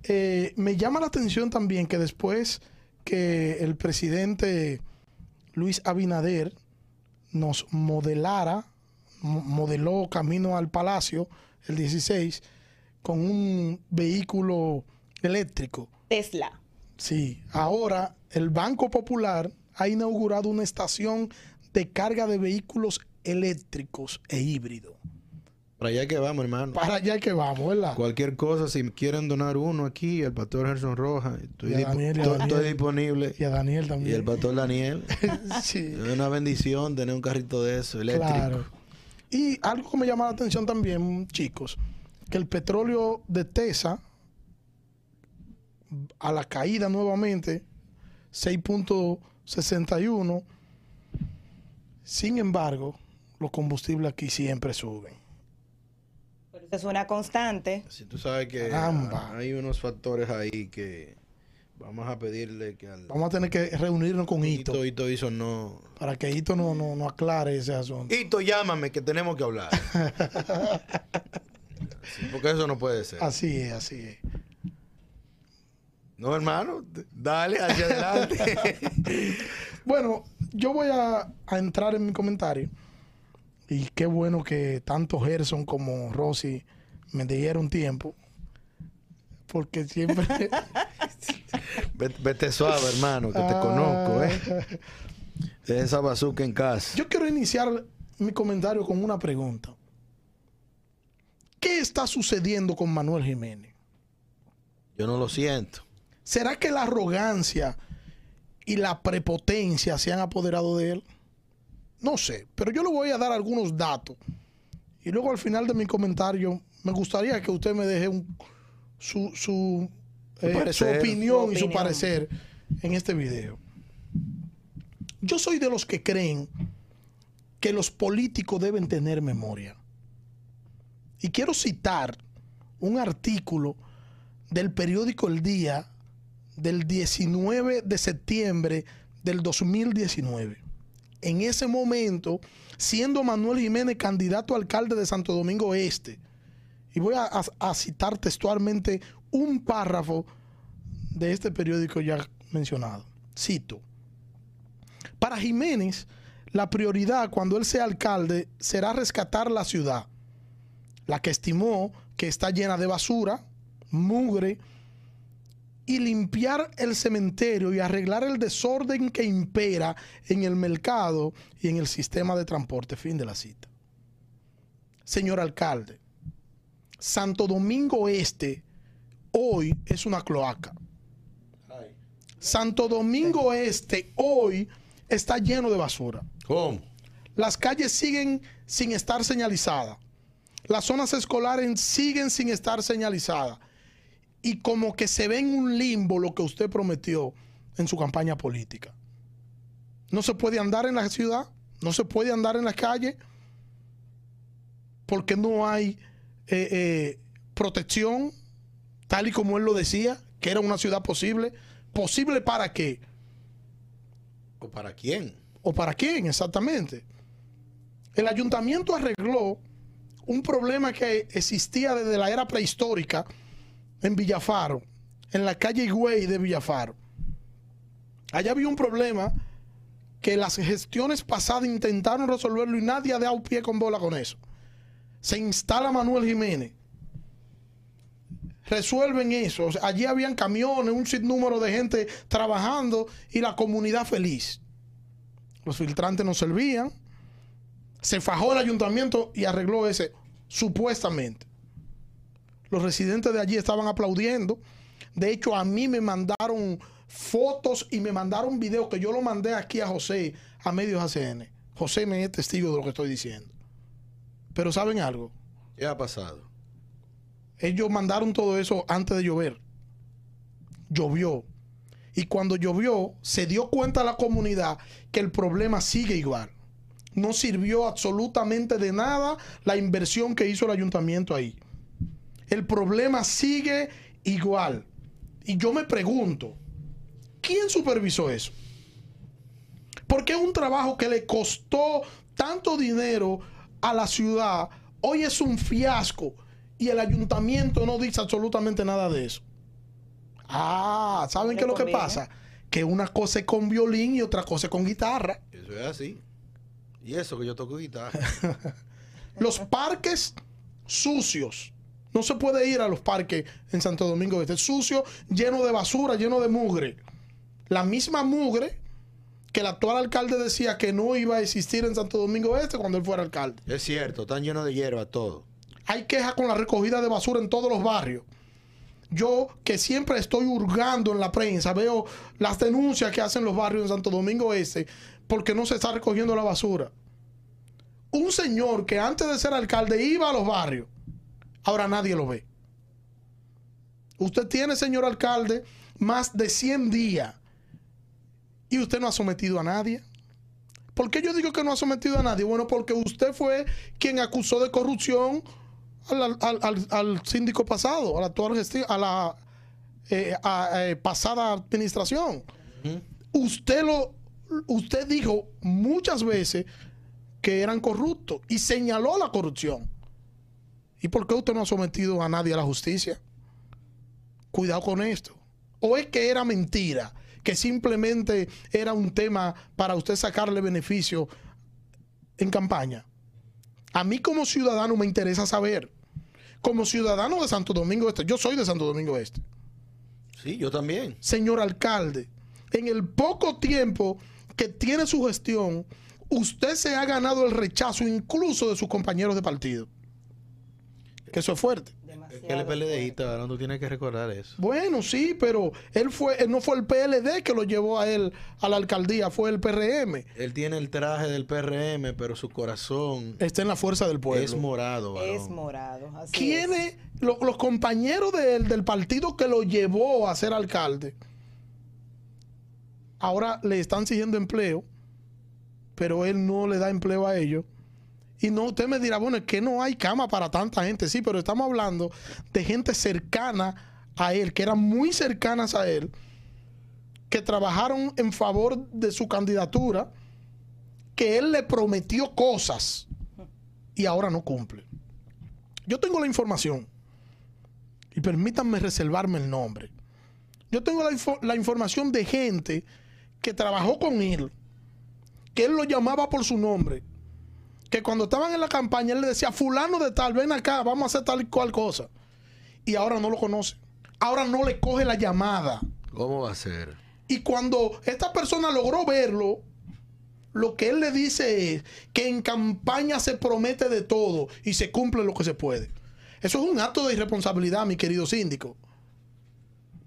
Eh, me llama la atención también que después que el presidente Luis Abinader nos modelara, mo- modeló camino al palacio el 16 con un vehículo eléctrico. Tesla. Sí, ahora el Banco Popular ha inaugurado una estación de carga de vehículos eléctricos e híbridos. Para allá que vamos, hermano. Para allá que vamos, ¿verdad? Cualquier cosa, si quieren donar uno aquí, el pastor Gerson Rojas, estoy, Y a dispo- Daniel, y a estoy- Daniel. estoy disponible. Y a Daniel Y también. el pastor Daniel. sí. Es una bendición tener un carrito de eso, eléctrico. Claro. Y algo que me llama la atención también, chicos, que el petróleo de Tesa, a la caída nuevamente, 6.61. Sin embargo, los combustibles aquí siempre suben. Es una constante. Si tú sabes que Caramba. hay unos factores ahí que vamos a pedirle que al Vamos a tener que reunirnos con Hito Hito, Hito hizo no. para que Hito no, no, no aclare ese asunto. Hito, llámame que tenemos que hablar. Sí, porque eso no puede ser. Así es, así es. No, hermano, dale hacia adelante. Bueno, yo voy a, a entrar en mi comentario. Y qué bueno que tanto Gerson como Rosy me dieron tiempo. Porque siempre. Vete, suave, hermano, que te Ah. conozco, ¿eh? Esa bazooka en casa. Yo quiero iniciar mi comentario con una pregunta. ¿Qué está sucediendo con Manuel Jiménez? Yo no lo siento. ¿Será que la arrogancia y la prepotencia se han apoderado de él? No sé, pero yo le voy a dar algunos datos. Y luego al final de mi comentario, me gustaría que usted me deje un- su, su, Su eh, su opinión Su y su opinión. parecer en este video. Yo soy de los que creen que los políticos deben tener memoria. Y quiero citar un artículo del periódico El Día del 19 de septiembre del 2019. En ese momento, siendo Manuel Jiménez candidato a alcalde de Santo Domingo Este, y voy a, a- citar textualmente un párrafo de este periódico ya mencionado. Cito. Para Jiménez, la prioridad cuando él sea alcalde será rescatar la ciudad, la que estimó que está llena de basura, mugre, y limpiar el cementerio y arreglar el desorden que impera en el mercado y en el sistema de transporte. Fin de la cita. Señor alcalde, Santo Domingo Este hoy es una cloaca. Santo Domingo Este hoy está lleno de basura. ¿Cómo? Las calles siguen sin estar señalizadas. Las zonas escolares siguen sin estar señalizadas. Y como que se ve en un limbo lo que usted prometió en su campaña política. No se puede andar en la ciudad, no se puede andar en la calle, porque no hay eh, eh, protección, tal y como él lo decía, que era una ciudad posible. ¿Posible para qué? ¿O para quién? ¿O para quién exactamente? El ayuntamiento arregló un problema que existía desde la era prehistórica en Villafaro, en la calle Higüey de Villafaro. Allá había un problema que las gestiones pasadas intentaron resolverlo y nadie ha dado pie con bola con eso. Se instala Manuel Jiménez. Resuelven eso. Allí habían camiones, un sinnúmero de gente trabajando y la comunidad feliz. Los filtrantes no servían. Se fajó el ayuntamiento y arregló ese, supuestamente. Los residentes de allí estaban aplaudiendo. De hecho, a mí me mandaron fotos y me mandaron videos que yo lo mandé aquí a José, a medios ACN. José me es testigo de lo que estoy diciendo. Pero ¿saben algo? ¿Qué ha pasado? Ellos mandaron todo eso antes de llover. Llovió. Y cuando llovió, se dio cuenta la comunidad que el problema sigue igual. No sirvió absolutamente de nada la inversión que hizo el ayuntamiento ahí. El problema sigue igual. Y yo me pregunto, ¿quién supervisó eso? Porque es un trabajo que le costó tanto dinero a la ciudad, hoy es un fiasco y el ayuntamiento no dice absolutamente nada de eso. Ah, ¿saben qué es lo que pasa? Que una cosa es con violín y otra cosa es con guitarra. Eso es así. Y eso que yo toco guitarra. los parques sucios. No se puede ir a los parques en Santo Domingo Este. Sucio, lleno de basura, lleno de mugre. La misma mugre que el actual alcalde decía que no iba a existir en Santo Domingo Este cuando él fuera alcalde. Es cierto, están llenos de hierba todo. Hay quejas con la recogida de basura en todos los barrios. Yo que siempre estoy hurgando en la prensa, veo las denuncias que hacen los barrios en Santo Domingo Este porque no se está recogiendo la basura. Un señor que antes de ser alcalde iba a los barrios, ahora nadie lo ve. Usted tiene, señor alcalde, más de 100 días y usted no ha sometido a nadie. ¿Por qué yo digo que no ha sometido a nadie? Bueno, porque usted fue quien acusó de corrupción al, síndico pasado, a la actual gestión, a la eh, eh, pasada administración. Usted lo, usted dijo muchas veces que eran corruptos y señaló la corrupción. ¿Y por qué usted no ha sometido a nadie a la justicia? Cuidado con esto. ¿O es que era mentira? Que simplemente era un tema para usted sacarle beneficio en campaña. A mí como ciudadano me interesa saber como ciudadano de Santo Domingo Este. Yo soy de Santo Domingo Este. Sí, yo también. Señor alcalde, en el poco tiempo que tiene su gestión, usted se ha ganado el rechazo incluso de sus compañeros de partido. Que eso es fuerte que el PLDista, no tú tienes que recordar eso. Bueno, sí, pero él fue, no fue el PLD que lo llevó a él a la alcaldía, fue el PRM. Él tiene el traje del PRM, pero su corazón está en la fuerza del pueblo. Es morado. Es morado. ¿Quiénes, los compañeros de él, del partido que lo llevó a ser alcalde, ahora le están siguiendo empleo, pero él no le da empleo a ellos? Y no, usted me dirá, bueno, es que no hay cama para tanta gente, sí, pero estamos hablando de gente cercana a él, que eran muy cercanas a él, que trabajaron en favor de su candidatura, que él le prometió cosas y ahora no cumple. Yo tengo la información y permítanme reservarme el nombre. Yo tengo la, la información de gente que trabajó con él, que él lo llamaba por su nombre que cuando estaban en la campaña él le decía, fulano de tal, ven acá, vamos a hacer tal y cual cosa. Y ahora no lo conoce. Ahora no le coge la llamada. ¿Cómo va a ser? Y cuando esta persona logró verlo, lo que él le dice es que en campaña se promete de todo y se cumple lo que se puede. Eso es un acto de irresponsabilidad, mi querido síndico.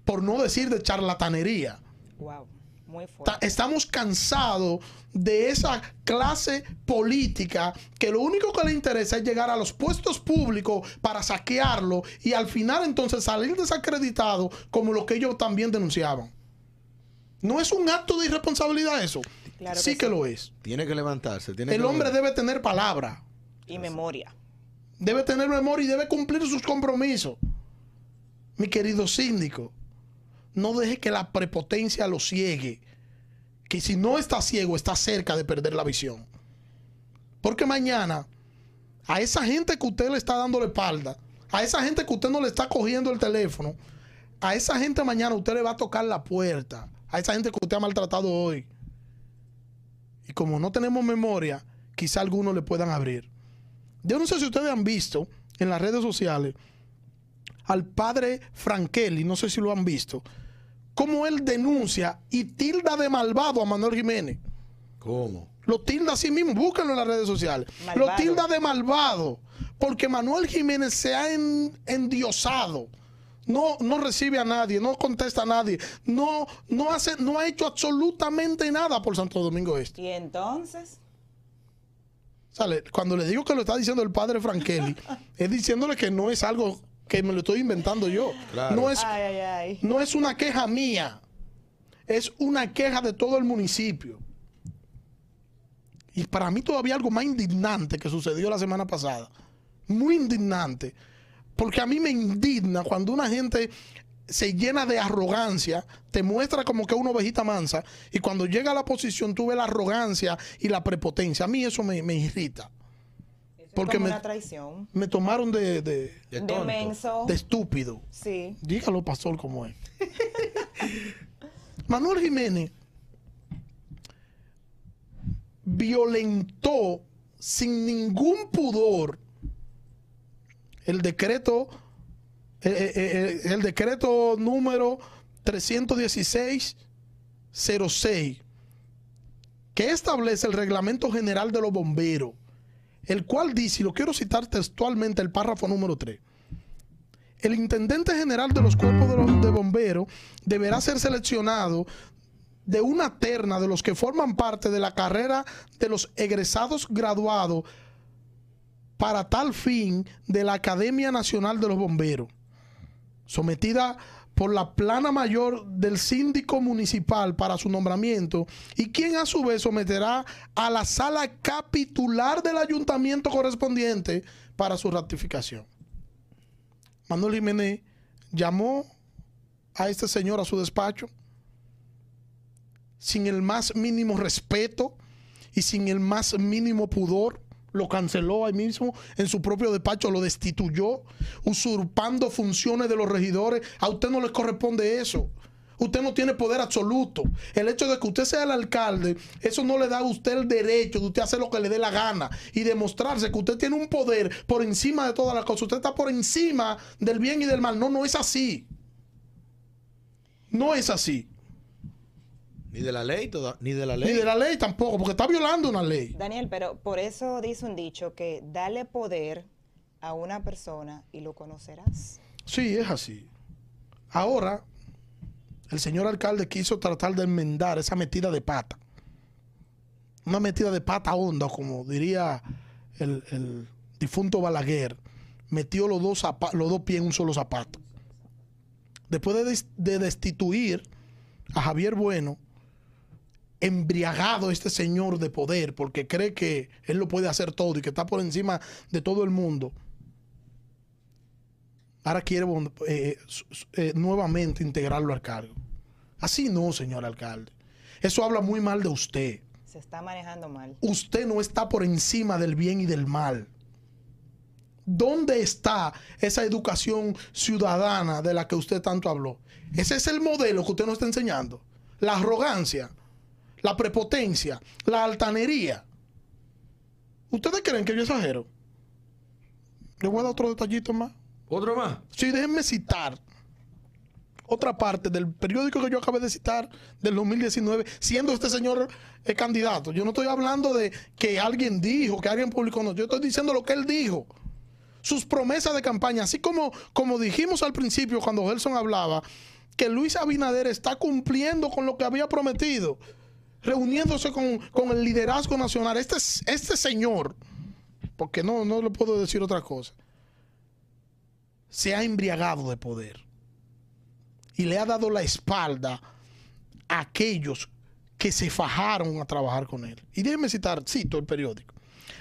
Por no decir de charlatanería. Wow. Estamos cansados de esa clase política que lo único que le interesa es llegar a los puestos públicos para saquearlo y al final entonces salir desacreditado como lo que ellos también denunciaban. ¿No es un acto de irresponsabilidad eso? sí, que, lo es. Tiene que levantarse. El hombre debe tener palabra. Y memoria. Debe tener memoria y debe cumplir sus compromisos. Mi querido síndico no deje que la prepotencia lo ciegue. Que si no está ciego, está cerca de perder la visión. Porque mañana, a esa gente que usted le está dando la espalda, a esa gente que usted no le está cogiendo el teléfono, a esa gente mañana usted le va a tocar la puerta, a esa gente que usted ha maltratado hoy. Y como no tenemos memoria, quizá algunos le puedan abrir. Yo no sé si ustedes han visto en las redes sociales al padre Frankeli, no sé si lo han visto, cómo él denuncia y tilda de malvado a Manuel Jiménez. ¿Cómo? Lo tilda así mismo, búsquenlo en las redes sociales. Malvado. Lo tilda de malvado, porque Manuel Jiménez se ha en- endiosado. No, no recibe a nadie, no contesta a nadie, no, no, hace, no ha hecho absolutamente nada por Santo Domingo Este. Y entonces, ¿Sale? Cuando le digo que lo está diciendo el padre Frankeli, es diciéndole que no es algo que me lo estoy inventando yo. Claro. No es ay, ay, ay. no es una queja mía, es una queja de todo el municipio. Y para mí todavía algo más indignante que sucedió la semana pasada. Muy indignante. Porque a mí me indigna cuando una gente se llena de arrogancia, te muestra como que es una ovejita mansa, y cuando llega a la posición tú ves la arrogancia y la prepotencia. A mí eso me, me irrita. Porque como me, una traición. me tomaron de, de- De De tonto. menso. de estúpido. Sí. Dígalo, pastor, como es. Manuel Jiménez violentó sin ningún pudor el decreto eh, eh, eh, el decreto número 316-06 que establece el reglamento general de los bomberos el cual dice, y lo quiero citar textualmente el párrafo número 3 el intendente general de los cuerpos de, bomberos deberá ser seleccionado de una terna de los que forman parte de la carrera de los egresados graduados para tal fin de la Academia Nacional de los Bomberos, sometida por la plana mayor del síndico municipal para su nombramiento y quien a su vez someterá a la sala capitular del ayuntamiento correspondiente para su ratificación. Manuel Jiménez llamó a este señor a su despacho sin el más mínimo respeto y sin el más mínimo pudor. Lo canceló ahí mismo en su propio despacho, lo destituyó, usurpando funciones de los regidores. A usted no le corresponde eso. Usted no tiene poder absoluto. El hecho de que usted sea el alcalde, eso no le da a usted el derecho de usted hacer lo que le dé la gana y demostrarse que usted tiene un poder por encima de todas las cosas. Usted está por encima del bien y del mal. No, no es así. No es así. Ni de la ley, toda, ni de la ley. Ni de la ley tampoco, porque está violando una ley. Daniel, pero por eso dice un dicho que dale poder a una persona y lo conocerás. Sí, es así. Ahora, el señor alcalde quiso tratar de enmendar esa metida de pata. Una metida de pata honda, como diría el, el difunto Balaguer. Metió los dos, los dos pies en un solo zapato. Después de, des- de destituir a Javier Bueno, embriagado este señor de poder, porque cree que él lo puede hacer todo y que está por encima de todo el mundo, ahora quiere eh, eh, nuevamente integrarlo al cargo. Así no, señor alcalde. Eso habla muy mal de usted. Se está manejando mal. Usted no está por encima del bien y del mal. ¿Dónde está esa educación ciudadana de la que usted tanto habló? Ese es el modelo que usted nos está enseñando. La arrogancia, la prepotencia, la altanería. ¿Ustedes creen que yo exagero? Le voy a dar otro detallito más. ¿Otro más? Sí, déjenme citar otra parte del periódico que yo acabé de citar del 2019, siendo este señor el candidato. Yo no estoy hablando de que alguien dijo, que alguien publicó, no. Yo estoy diciendo lo que él dijo. Sus promesas de campaña, así como, como dijimos al principio cuando Gelson hablaba, que Luis Abinader está cumpliendo con lo que había prometido, reuniéndose con, con el liderazgo nacional. Este, este señor, porque no, no le puedo decir otra cosa, se ha embriagado de poder y le ha dado la espalda a aquellos que se fajaron a trabajar con él. Y déjenme citar, cito el periódico.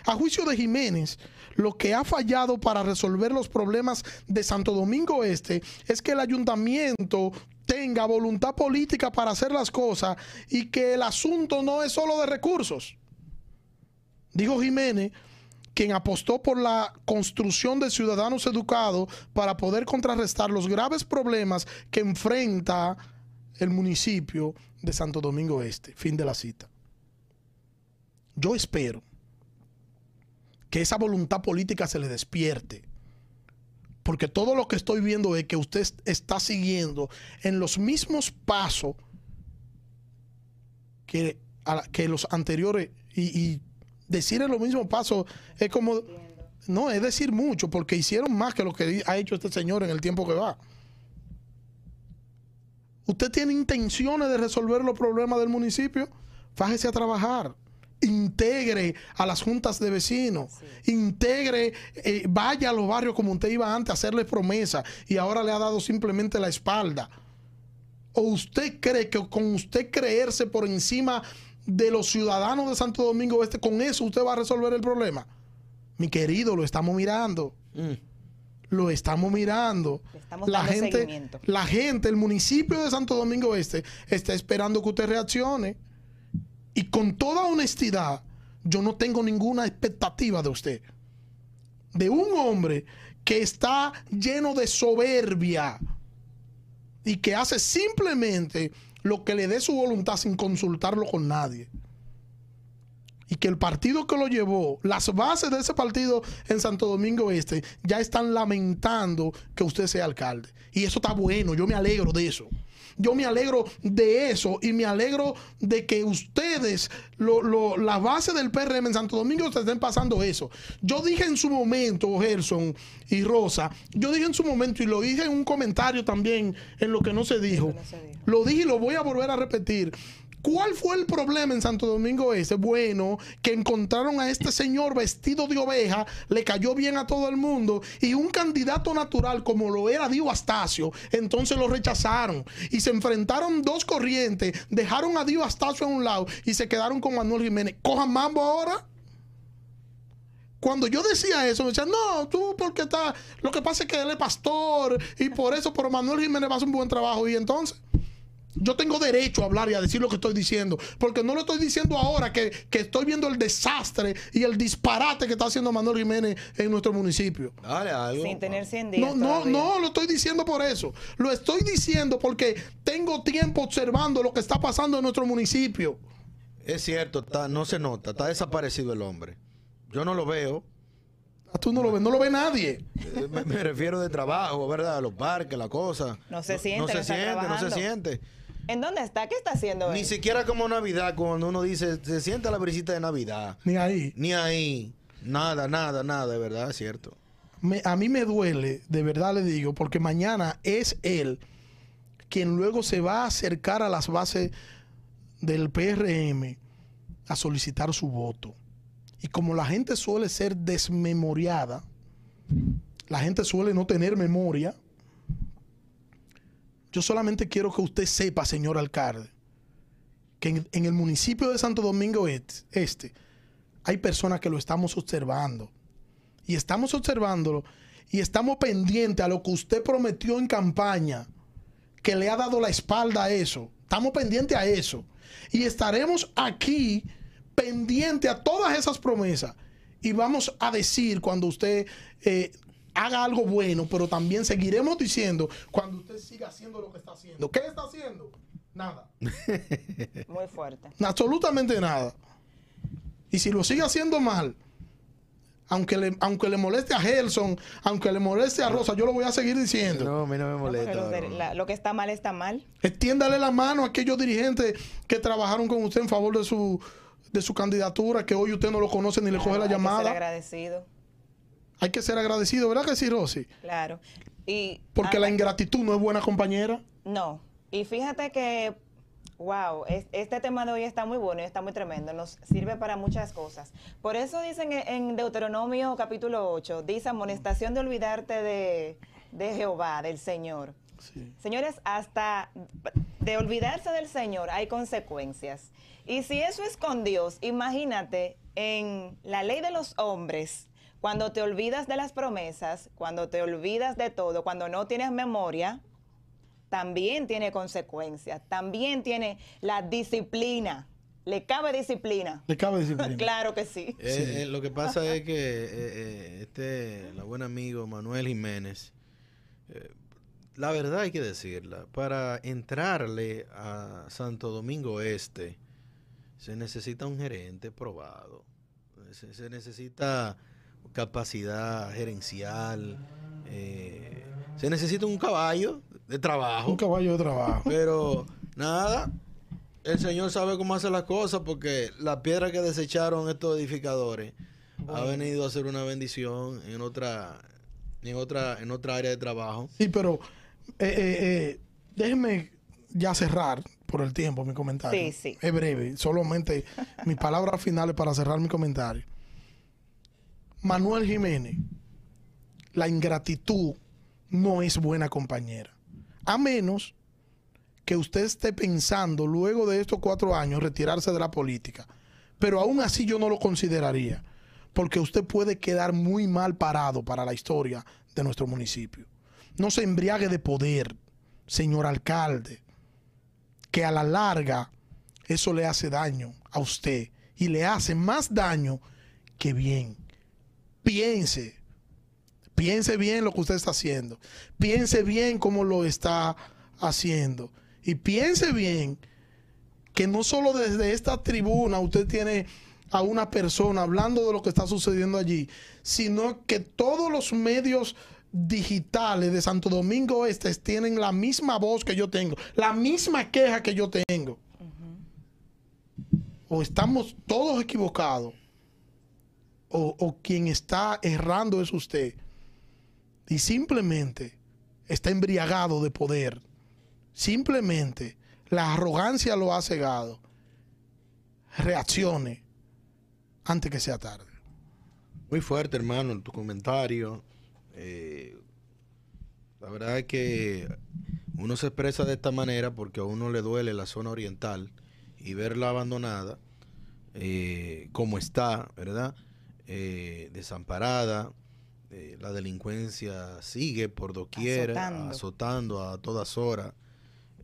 A juicio de Jiménez, lo que ha fallado para resolver los problemas de Santo Domingo Este es que el ayuntamiento tenga voluntad política para hacer las cosas y que el asunto no es solo de recursos. Dijo Jiménez, quien apostó por la construcción de ciudadanos educados para poder contrarrestar los graves problemas que enfrenta el municipio de Santo Domingo Este. Fin de la cita. Yo espero que esa voluntad política se le despierte. Porque todo lo que estoy viendo es que usted está siguiendo en los mismos pasos que los anteriores y decir en los mismos pasos es como no es decir mucho porque hicieron más que lo que ha hecho este señor en el tiempo que va. Usted tiene intenciones de resolver los problemas del municipio, fájese a trabajar. Integre a las juntas de vecinos, integre, eh, vaya a los barrios como usted iba antes a hacerles promesas y ahora le ha dado simplemente la espalda. ¿O usted cree que con usted creerse por encima de los ciudadanos de Santo Domingo Este, con eso usted va a resolver el problema? Mi querido, lo estamos mirando. Mm. Lo estamos mirando. Estamos la gente, seguimiento. la gente, el municipio de Santo Domingo Este está esperando que usted reaccione. Y con toda honestidad, yo no tengo ninguna expectativa de usted. De un hombre que está lleno de soberbia y que hace simplemente lo que le dé su voluntad sin consultarlo con nadie. Y que el partido que lo llevó, las bases de ese partido en Santo Domingo Este, ya están lamentando que usted sea alcalde. Y eso está bueno, yo me alegro de eso. Yo me alegro de eso y me alegro de que ustedes, lo- lo- la base del PRM en Santo Domingo, se estén pasando eso. Yo dije en su momento, Gerson y Rosa, yo dije en su momento y lo dije en un comentario también en lo que no se dijo. no se dijo. Lo dije y lo voy a volver a repetir. ¿Cuál fue el problema en Santo Domingo ese? Bueno, que encontraron a este señor vestido de oveja, le cayó bien a todo el mundo y un candidato natural como lo era Dio Astacio, entonces lo rechazaron y se enfrentaron dos corrientes, dejaron a Dio Astacio a un lado y se quedaron con Manuel Jiménez. ¿Cojan mambo ahora? Cuando yo decía eso, me decían, no, tú porque está. Lo que pasa es que él es pastor y por eso, pero Manuel Jiménez va a hacer un buen trabajo. Y entonces, yo tengo derecho a hablar y a decir lo que estoy diciendo, porque no lo estoy diciendo ahora que, que estoy viendo el desastre y el disparate que está haciendo Manuel Jiménez en nuestro municipio. Dale algo. Sin tener 100 días. No, no, todavía. no, lo estoy diciendo por eso. Lo estoy diciendo porque tengo tiempo observando lo que está pasando en nuestro municipio. Es cierto, está- no se nota, está desaparecido el hombre. Yo no lo veo. Ah, Tú no lo ves, no lo ve nadie. Eh, Me, me refiero de trabajo, ¿verdad? Los parques, la cosa. No se siente, No, no se siente, no se siente. ¿En dónde está? ¿Qué está haciendo Ni él? siquiera como Navidad, cuando uno dice, se siente la brisita de Navidad. Ni ahí. Ni ahí. Nada, nada, nada, de verdad, es cierto. Me- a mí me duele, de verdad le digo, porque mañana es él quien luego se va a acercar a las bases del PRM a solicitar su voto. Y como la gente suele ser desmemoriada, la gente suele no tener memoria, yo solamente quiero que usted sepa, señor alcalde, que en, el municipio de Santo Domingo Est- Este hay personas que lo estamos observando y estamos observándolo y estamos pendientes a lo que usted prometió en campaña, que le ha dado la espalda a eso. Estamos pendientes a eso. Y estaremos aquí pendientes a todas esas promesas. Y vamos a decir cuando usted eh, haga algo bueno, pero también seguiremos diciendo cuando usted siga haciendo lo que está haciendo. ¿Qué está haciendo? Nada. Muy fuerte. Absolutamente nada. Y si lo sigue haciendo mal, aunque le, aunque le moleste a Gelson, aunque le moleste a Rosa, yo lo voy a seguir diciendo. No, a mí no me molesta. la- lo que está mal está mal. Extiéndale la mano a aquellos dirigentes que trabajaron con usted en favor de su, de su candidatura, que hoy usted no lo conoce ni le coge la Hay que ser llamada. agradecido. Hay que ser agradecido, ¿verdad que sí, Rosy? Claro. Y Porque la ingratitud no es buena compañera. No. Y fíjate que, wow, es- este tema de hoy está muy bueno y está muy tremendo. Nos sirve para muchas cosas. Por eso dicen en- Deuteronomio capítulo 8, dice amonestación de olvidarte de, de Jehová, del Señor. Señores, hasta de olvidarse del Señor hay consecuencias. Y si eso es con Dios, imagínate en la ley de los hombres, cuando te olvidas de las promesas, cuando te olvidas de todo, cuando no tienes memoria, también tiene consecuencias, también tiene la disciplina. Le cabe disciplina. Le cabe disciplina. Claro que sí. Eh, eh, lo que pasa es que eh, este, el buen amigo Manuel Jiménez, eh, la verdad hay que decirla, para entrarle a Santo Domingo Este se necesita un gerente probado, se, se necesita capacidad gerencial, eh, se necesita un caballo de trabajo, Un caballo de trabajo. pero nada, El Señor sabe cómo hacer las cosas porque la piedra que desecharon estos edificadores ha venido a ser una bendición en otra, en otra, en otra área de trabajo. Sí, pero eh, eh, eh, déjenme ya cerrar por el tiempo mi comentario. Sí, sí. Es breve, solamente mis palabras finales para cerrar mi comentario. Manuel Jiménez, la ingratitud no es buena compañera. A menos que usted esté pensando luego de estos cuatro años retirarse de la política. Pero aún así yo no lo consideraría, porque usted puede quedar muy mal parado para la historia de nuestro municipio. No se embriague de poder, señor alcalde, que a la larga eso le hace daño a usted y le hace más daño que bien. Piense, piense bien lo que usted está haciendo, piense bien cómo lo está haciendo y piense bien que no solo desde esta tribuna usted tiene a una persona hablando de lo que está sucediendo allí, sino que todos los medios digitales de Santo Domingo Este tienen la misma voz que yo tengo, la misma queja que yo tengo. O estamos todos equivocados, o, quien está errando es usted, y simplemente está embriagado de poder, simplemente la arrogancia lo ha cegado, reaccione antes que sea tarde. Muy fuerte, hermano, en tu comentario. Eh, la verdad es que uno se expresa de esta manera porque a uno le duele la zona oriental y verla abandonada eh, como está, ¿verdad? Eh, desamparada, eh, la delincuencia sigue por doquier, Azotando. azotando, a todas horas.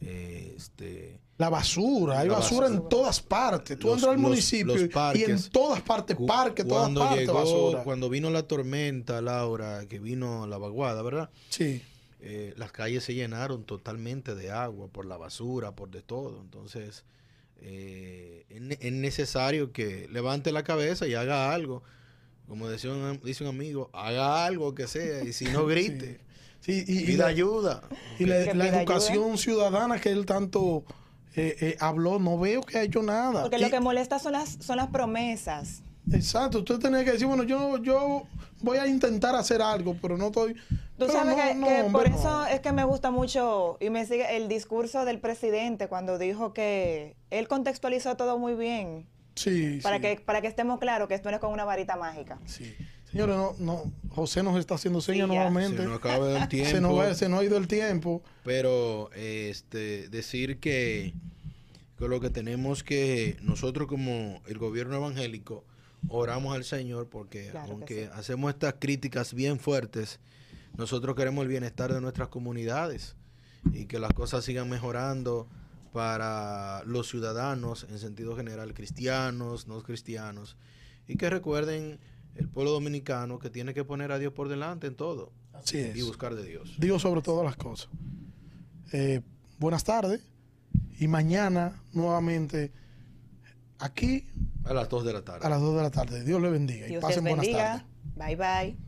eh, este, La basura, hay La basura, basura. en todas partes. Tú Los- entras al los- municipio los y- y en todas partes, parques, todas partes, llegó, basura. Cuando vino la tormenta, Laura, que vino la vaguada, ¿verdad? Sí. Eh, las calles se llenaron totalmente de agua por la basura, por de todo. Entonces, eh, es necesario que levante la cabeza y haga algo. Como decía un, dice un amigo, haga algo que sea y si no grite, Sí, y, y pida la, ayuda. y la- educación ciudadana que él tanto eh, eh, habló, no veo que ha hecho nada. Porque Y- lo que molesta son las, son las promesas. Exacto, usted tenía que decir, bueno, yo, yo voy a intentar hacer algo, pero no estoy... Tú sabes no, que, no, que hombre, por no. eso es que me gusta mucho y me sigue el discurso del presidente cuando dijo que él contextualizó todo muy bien Sí, para sí, que para que estemos claros que esto no es con una varita mágica. sí. Señores, no, no, José nos está haciendo señas Sí, nuevamente. Se nos acaba el tiempo. Se nos, va- se nos ha ido el tiempo. Pero este decir que, que lo que tenemos que nosotros como el gobierno evangélico oramos al Señor porque Claro que aunque sí. hacemos estas críticas bien fuertes, nosotros queremos el bienestar de nuestras comunidades y que las cosas sigan mejorando para los ciudadanos en sentido general, cristianos, no cristianos, y que recuerden el pueblo dominicano que tiene que poner a Dios por delante en todo Así es. y buscar de Dios. Dios sobre todas las cosas. Eh, buenas tardes. Y mañana, nuevamente, aquí A las 2 de la tarde. a las 2 de la tarde. Dios le bendiga. y Dios pasen buenas tardes. Bye bye.